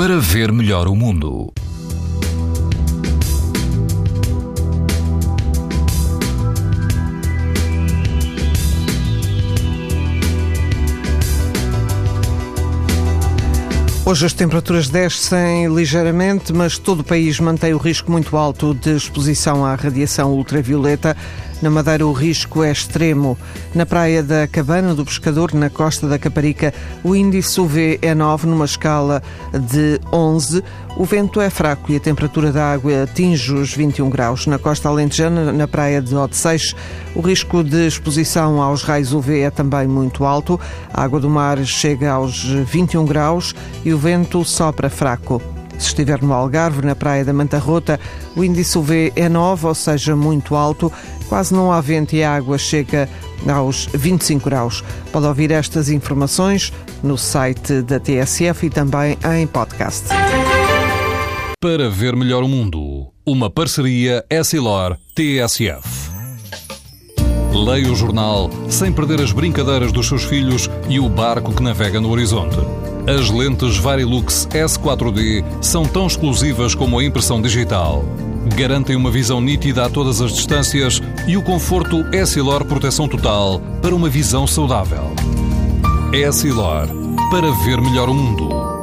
para ver melhor o mundo. Hoje as temperaturas descem ligeiramente, mas todo o país mantém o risco muito alto de exposição à radiação ultravioleta. Na Madeira, o risco é extremo. Na praia da Cabana do Pescador, na costa da Caparica, o índice UV é 9, numa escala de 11. O vento é fraco e a temperatura da água atinge os 21 graus. Na costa alentejana, na praia de Odeceixe, o risco de exposição aos raios UV é também muito alto. A água do mar chega aos 21 graus e o vento sopra fraco. Se estiver no Algarve, na praia da Manta Rota, o índice UV é 9, ou seja, muito alto. Quase não há vento e a água chega aos 25 graus. Pode ouvir estas informações no site da TSF e também em podcast. Para ver melhor o mundo, uma parceria Essilor-TSF. Leia o jornal sem perder as brincadeiras dos seus filhos e o barco que navega no horizonte. As lentes Varilux S4D são tão exclusivas como a impressão digital. Garantem uma visão nítida a todas as distâncias e o conforto Essilor Proteção Total para uma visão saudável. Essilor, para ver melhor o mundo.